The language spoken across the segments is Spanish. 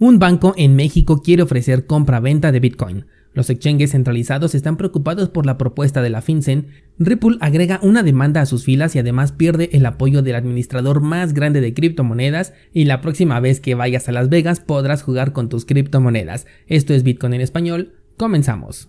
Un banco en México quiere ofrecer compra-venta de Bitcoin. Los exchanges centralizados están preocupados por la propuesta de la FinCEN. Ripple agrega una demanda a sus filas y además pierde el apoyo del administrador más grande de criptomonedas y la próxima vez que vayas a Las Vegas podrás jugar con tus criptomonedas. Esto es Bitcoin en español. Comenzamos.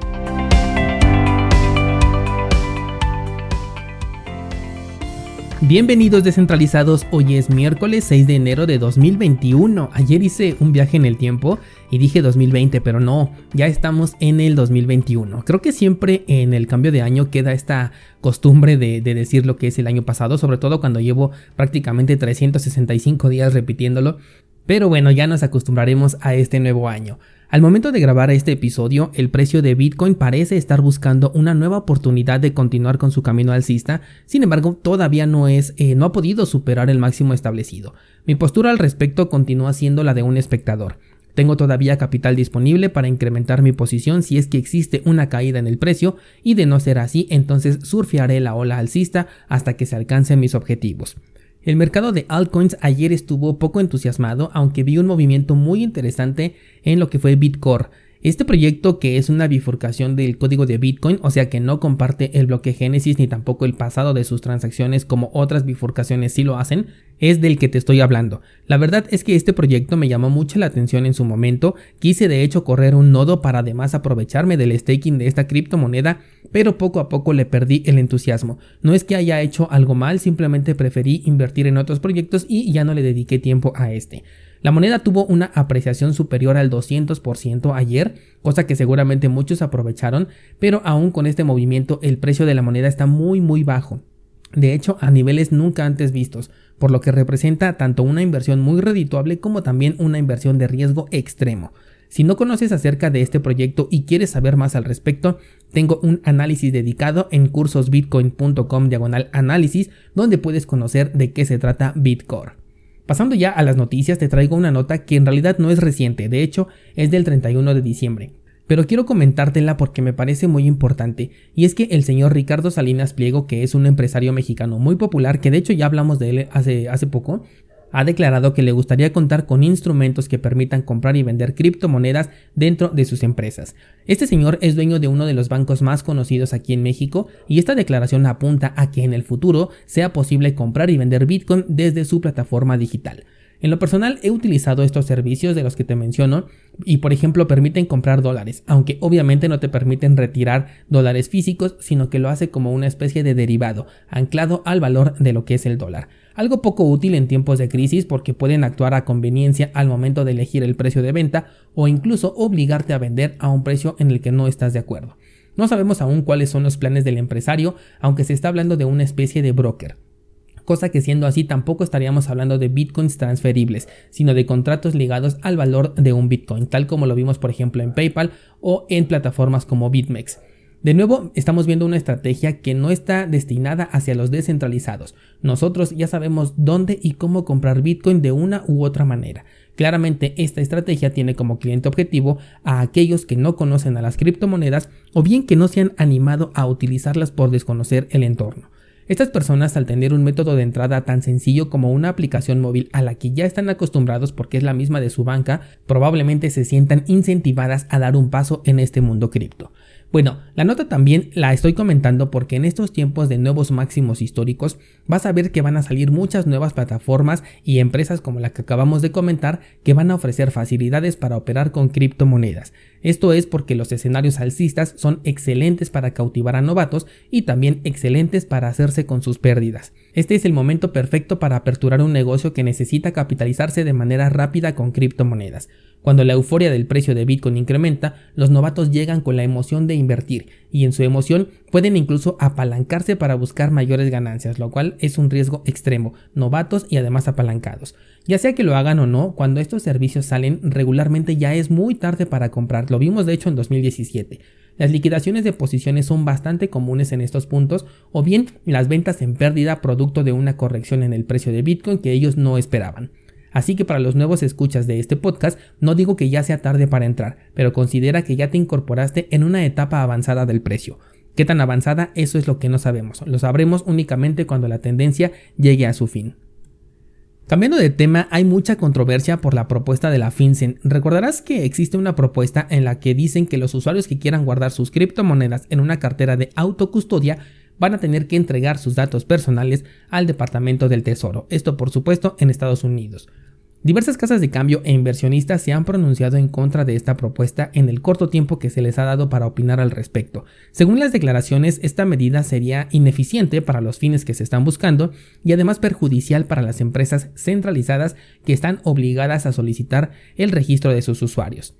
Bienvenidos descentralizados, hoy es miércoles 6 de enero de 2021. Ayer hice un viaje en el tiempo y dije 2020, pero no, ya estamos en el 2021. Creo que siempre en el cambio de año queda esta costumbre de, decir lo que es el año pasado, sobre todo cuando llevo prácticamente 365 días repitiéndolo. Pero bueno, ya nos acostumbraremos a este nuevo año. Al momento de grabar este episodio, el precio de Bitcoin parece estar buscando una nueva oportunidad de continuar con su camino alcista, sin embargo, todavía no es, eh, no ha podido superar el máximo establecido. Mi postura al respecto continúa siendo la de un espectador. Tengo todavía capital disponible para incrementar mi posición si es que existe una caída en el precio y de no ser así entonces surfearé la ola alcista hasta que se alcancen mis objetivos. El mercado de altcoins ayer estuvo poco entusiasmado, aunque vi un movimiento muy interesante en lo que fue Bitcore, este proyecto, que es una bifurcación del código de Bitcoin, o sea que no comparte el bloque Génesis ni tampoco el pasado de sus transacciones como otras bifurcaciones sí lo hacen, es del que te estoy hablando. La verdad es que este proyecto me llamó mucho la atención en su momento, quise de hecho correr un nodo para además aprovecharme del staking de esta criptomoneda, pero poco a poco le perdí el entusiasmo. No es que haya hecho algo mal, simplemente preferí invertir en otros proyectos y ya no le dediqué tiempo a este. La moneda tuvo una apreciación superior al 200% ayer, cosa que seguramente muchos aprovecharon, pero aún con este movimiento el precio de la moneda está muy muy bajo. De hecho, a niveles nunca antes vistos, por lo que representa tanto una inversión muy redituable como también una inversión de riesgo extremo. Si no conoces acerca de este proyecto y quieres saber más al respecto, tengo un análisis dedicado en cursosbitcoin.com diagonal análisis donde puedes conocer de qué se trata Bitcore. Pasando ya a las noticias, te traigo una nota que en realidad no es reciente, de hecho es del 31 de diciembre. Pero quiero comentártela porque me parece muy importante, y es que el señor Ricardo Salinas Pliego, que es un empresario mexicano muy popular, que de hecho ya hablamos de él hace, hace poco, ha declarado que le gustaría contar con instrumentos que permitan comprar y vender criptomonedas dentro de sus empresas. Este señor es dueño de uno de los bancos más conocidos aquí en México y esta declaración apunta a que en el futuro sea posible comprar y vender Bitcoin desde su plataforma digital. En lo personal he utilizado estos servicios de los que te menciono y por ejemplo permiten comprar dólares, aunque obviamente no te permiten retirar dólares físicos, sino que lo hace como una especie de derivado, anclado al valor de lo que es el dólar. Algo poco útil en tiempos de crisis porque pueden actuar a conveniencia al momento de elegir el precio de venta o incluso obligarte a vender a un precio en el que no estás de acuerdo. No sabemos aún cuáles son los planes del empresario, aunque se está hablando de una especie de broker cosa que siendo así tampoco estaríamos hablando de bitcoins transferibles, sino de contratos ligados al valor de un bitcoin, tal como lo vimos por ejemplo en PayPal o en plataformas como BitMEX. De nuevo, estamos viendo una estrategia que no está destinada hacia los descentralizados. Nosotros ya sabemos dónde y cómo comprar Bitcoin de una u otra manera. Claramente esta estrategia tiene como cliente objetivo a aquellos que no conocen a las criptomonedas o bien que no se han animado a utilizarlas por desconocer el entorno. Estas personas al tener un método de entrada tan sencillo como una aplicación móvil a la que ya están acostumbrados porque es la misma de su banca, probablemente se sientan incentivadas a dar un paso en este mundo cripto. Bueno, la nota también la estoy comentando porque en estos tiempos de nuevos máximos históricos vas a ver que van a salir muchas nuevas plataformas y empresas como la que acabamos de comentar que van a ofrecer facilidades para operar con criptomonedas. Esto es porque los escenarios alcistas son excelentes para cautivar a novatos y también excelentes para hacerse con sus pérdidas. Este es el momento perfecto para aperturar un negocio que necesita capitalizarse de manera rápida con criptomonedas. Cuando la euforia del precio de Bitcoin incrementa, los novatos llegan con la emoción de invertir y en su emoción pueden incluso apalancarse para buscar mayores ganancias, lo cual es un riesgo extremo, novatos y además apalancados. Ya sea que lo hagan o no, cuando estos servicios salen regularmente ya es muy tarde para comprar, lo vimos de hecho en 2017. Las liquidaciones de posiciones son bastante comunes en estos puntos o bien las ventas en pérdida producto de una corrección en el precio de Bitcoin que ellos no esperaban. Así que para los nuevos escuchas de este podcast, no digo que ya sea tarde para entrar, pero considera que ya te incorporaste en una etapa avanzada del precio. ¿Qué tan avanzada? Eso es lo que no sabemos. Lo sabremos únicamente cuando la tendencia llegue a su fin. Cambiando de tema, hay mucha controversia por la propuesta de la FinCEN. Recordarás que existe una propuesta en la que dicen que los usuarios que quieran guardar sus criptomonedas en una cartera de autocustodia van a tener que entregar sus datos personales al Departamento del Tesoro. Esto por supuesto en Estados Unidos. Diversas casas de cambio e inversionistas se han pronunciado en contra de esta propuesta en el corto tiempo que se les ha dado para opinar al respecto. Según las declaraciones, esta medida sería ineficiente para los fines que se están buscando y además perjudicial para las empresas centralizadas que están obligadas a solicitar el registro de sus usuarios.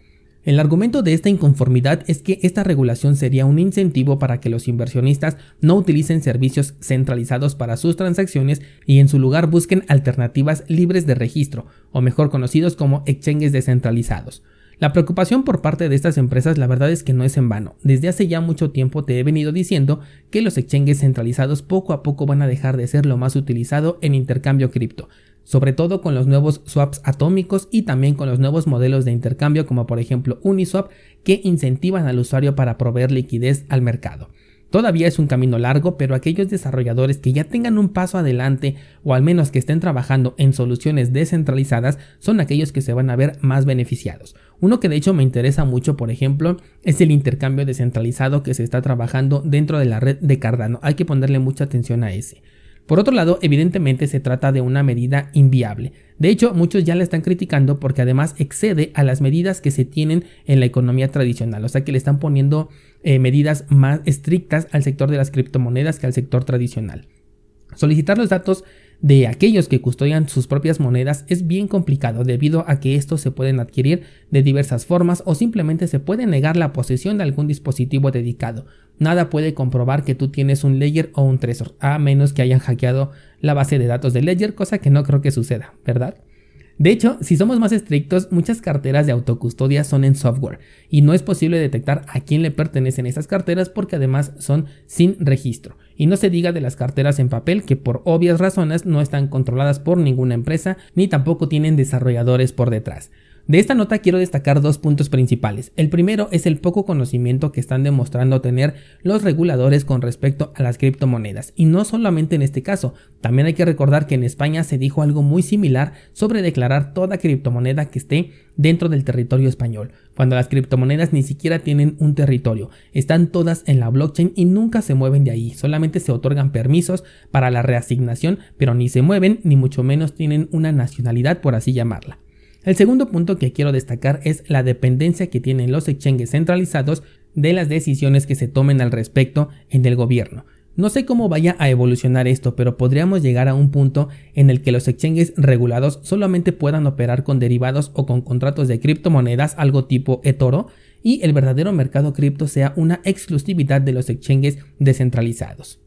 El argumento de esta inconformidad es que esta regulación sería un incentivo para que los inversionistas no utilicen servicios centralizados para sus transacciones y en su lugar busquen alternativas libres de registro, o mejor conocidos como exchanges descentralizados. La preocupación por parte de estas empresas la verdad es que no es en vano. Desde hace ya mucho tiempo te he venido diciendo que los exchanges centralizados poco a poco van a dejar de ser lo más utilizado en intercambio cripto sobre todo con los nuevos swaps atómicos y también con los nuevos modelos de intercambio como por ejemplo Uniswap que incentivan al usuario para proveer liquidez al mercado. Todavía es un camino largo, pero aquellos desarrolladores que ya tengan un paso adelante o al menos que estén trabajando en soluciones descentralizadas son aquellos que se van a ver más beneficiados. Uno que de hecho me interesa mucho, por ejemplo, es el intercambio descentralizado que se está trabajando dentro de la red de Cardano. Hay que ponerle mucha atención a ese. Por otro lado, evidentemente se trata de una medida inviable. De hecho, muchos ya la están criticando porque además excede a las medidas que se tienen en la economía tradicional, o sea que le están poniendo eh, medidas más estrictas al sector de las criptomonedas que al sector tradicional. Solicitar los datos de aquellos que custodian sus propias monedas es bien complicado debido a que estos se pueden adquirir de diversas formas o simplemente se puede negar la posesión de algún dispositivo dedicado. Nada puede comprobar que tú tienes un Ledger o un Trezor, a menos que hayan hackeado la base de datos de Ledger, cosa que no creo que suceda, ¿verdad? De hecho, si somos más estrictos, muchas carteras de autocustodia son en software y no es posible detectar a quién le pertenecen esas carteras porque además son sin registro. Y no se diga de las carteras en papel que por obvias razones no están controladas por ninguna empresa ni tampoco tienen desarrolladores por detrás. De esta nota quiero destacar dos puntos principales. El primero es el poco conocimiento que están demostrando tener los reguladores con respecto a las criptomonedas. Y no solamente en este caso, también hay que recordar que en España se dijo algo muy similar sobre declarar toda criptomoneda que esté dentro del territorio español, cuando las criptomonedas ni siquiera tienen un territorio, están todas en la blockchain y nunca se mueven de ahí, solamente se otorgan permisos para la reasignación, pero ni se mueven ni mucho menos tienen una nacionalidad por así llamarla. El segundo punto que quiero destacar es la dependencia que tienen los exchanges centralizados de las decisiones que se tomen al respecto en el gobierno. No sé cómo vaya a evolucionar esto, pero podríamos llegar a un punto en el que los exchanges regulados solamente puedan operar con derivados o con contratos de criptomonedas, algo tipo eToro, y el verdadero mercado cripto sea una exclusividad de los exchanges descentralizados.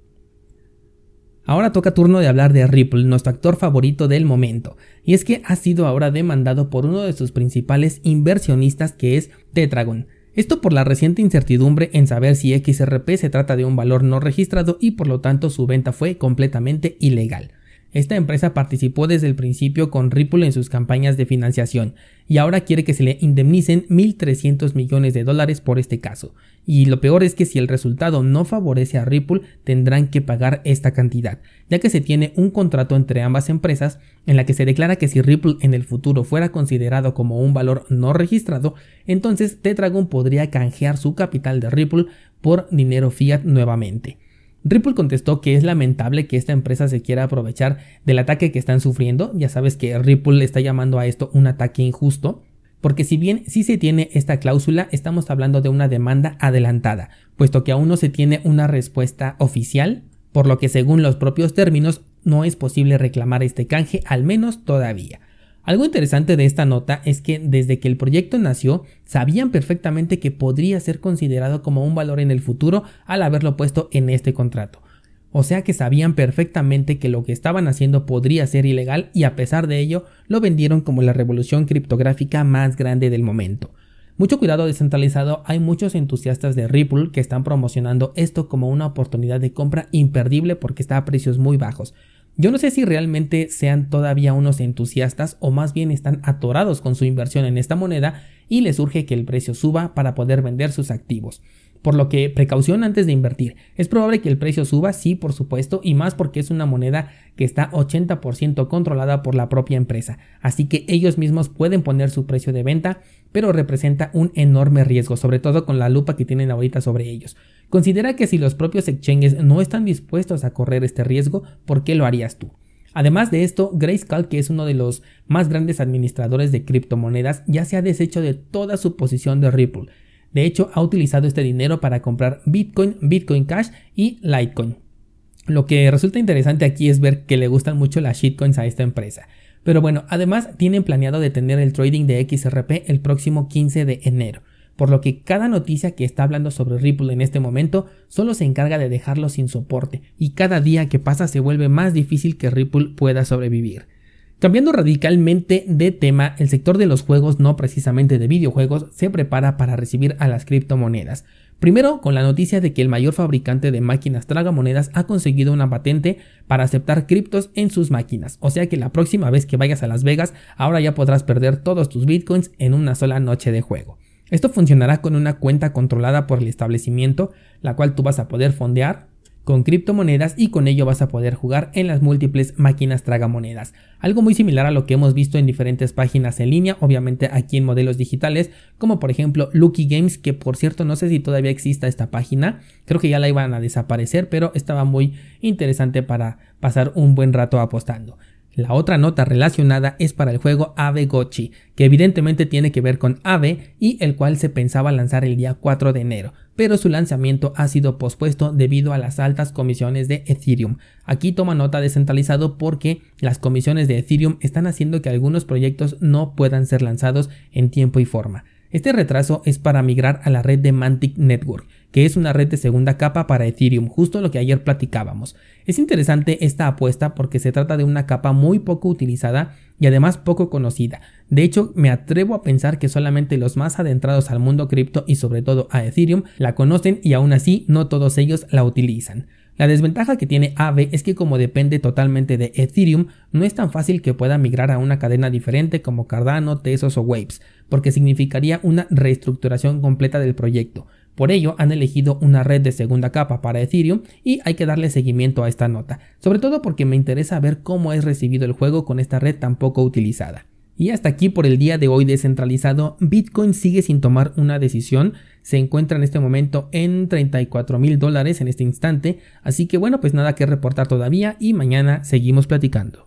Ahora toca turno de hablar de Ripple, nuestro actor favorito del momento, y es que ha sido ahora demandado por uno de sus principales inversionistas que es Tetragon. Esto por la reciente incertidumbre en saber si XRP se trata de un valor no registrado y por lo tanto su venta fue completamente ilegal. Esta empresa participó desde el principio con Ripple en sus campañas de financiación y ahora quiere que se le indemnicen 1.300 millones de dólares por este caso. Y lo peor es que si el resultado no favorece a Ripple tendrán que pagar esta cantidad, ya que se tiene un contrato entre ambas empresas en la que se declara que si Ripple en el futuro fuera considerado como un valor no registrado, entonces Tetragon podría canjear su capital de Ripple por dinero fiat nuevamente. Ripple contestó que es lamentable que esta empresa se quiera aprovechar del ataque que están sufriendo. Ya sabes que Ripple está llamando a esto un ataque injusto. Porque si bien sí se tiene esta cláusula, estamos hablando de una demanda adelantada, puesto que aún no se tiene una respuesta oficial, por lo que según los propios términos, no es posible reclamar este canje, al menos todavía. Algo interesante de esta nota es que desde que el proyecto nació sabían perfectamente que podría ser considerado como un valor en el futuro al haberlo puesto en este contrato. O sea que sabían perfectamente que lo que estaban haciendo podría ser ilegal y a pesar de ello lo vendieron como la revolución criptográfica más grande del momento. Mucho cuidado descentralizado, hay muchos entusiastas de Ripple que están promocionando esto como una oportunidad de compra imperdible porque está a precios muy bajos. Yo no sé si realmente sean todavía unos entusiastas o más bien están atorados con su inversión en esta moneda y les urge que el precio suba para poder vender sus activos. Por lo que precaución antes de invertir. Es probable que el precio suba, sí, por supuesto, y más porque es una moneda que está 80% controlada por la propia empresa. Así que ellos mismos pueden poner su precio de venta, pero representa un enorme riesgo, sobre todo con la lupa que tienen ahorita sobre ellos. Considera que si los propios exchanges no están dispuestos a correr este riesgo, ¿por qué lo harías tú? Además de esto, Grayscale, que es uno de los más grandes administradores de criptomonedas, ya se ha deshecho de toda su posición de Ripple. De hecho, ha utilizado este dinero para comprar Bitcoin, Bitcoin Cash y Litecoin. Lo que resulta interesante aquí es ver que le gustan mucho las shitcoins a esta empresa. Pero bueno, además tienen planeado detener el trading de XRP el próximo 15 de enero por lo que cada noticia que está hablando sobre Ripple en este momento solo se encarga de dejarlo sin soporte y cada día que pasa se vuelve más difícil que Ripple pueda sobrevivir. Cambiando radicalmente de tema, el sector de los juegos, no precisamente de videojuegos, se prepara para recibir a las criptomonedas. Primero, con la noticia de que el mayor fabricante de máquinas tragamonedas ha conseguido una patente para aceptar criptos en sus máquinas. O sea que la próxima vez que vayas a Las Vegas, ahora ya podrás perder todos tus bitcoins en una sola noche de juego. Esto funcionará con una cuenta controlada por el establecimiento, la cual tú vas a poder fondear con criptomonedas y con ello vas a poder jugar en las múltiples máquinas tragamonedas. Algo muy similar a lo que hemos visto en diferentes páginas en línea, obviamente aquí en modelos digitales, como por ejemplo Lucky Games, que por cierto no sé si todavía exista esta página, creo que ya la iban a desaparecer, pero estaba muy interesante para pasar un buen rato apostando. La otra nota relacionada es para el juego Ave Gochi, que evidentemente tiene que ver con Ave y el cual se pensaba lanzar el día 4 de enero, pero su lanzamiento ha sido pospuesto debido a las altas comisiones de Ethereum. Aquí toma nota descentralizado porque las comisiones de Ethereum están haciendo que algunos proyectos no puedan ser lanzados en tiempo y forma. Este retraso es para migrar a la red de Mantic Network, que es una red de segunda capa para Ethereum, justo lo que ayer platicábamos. Es interesante esta apuesta porque se trata de una capa muy poco utilizada y además poco conocida. De hecho, me atrevo a pensar que solamente los más adentrados al mundo cripto y sobre todo a Ethereum la conocen y aún así no todos ellos la utilizan. La desventaja que tiene Aave es que como depende totalmente de Ethereum, no es tan fácil que pueda migrar a una cadena diferente como Cardano, Tesos o Waves, porque significaría una reestructuración completa del proyecto. Por ello han elegido una red de segunda capa para Ethereum y hay que darle seguimiento a esta nota, sobre todo porque me interesa ver cómo es recibido el juego con esta red tan poco utilizada. Y hasta aquí por el día de hoy descentralizado, Bitcoin sigue sin tomar una decisión, se encuentra en este momento en 34 mil dólares en este instante, así que bueno, pues nada que reportar todavía y mañana seguimos platicando.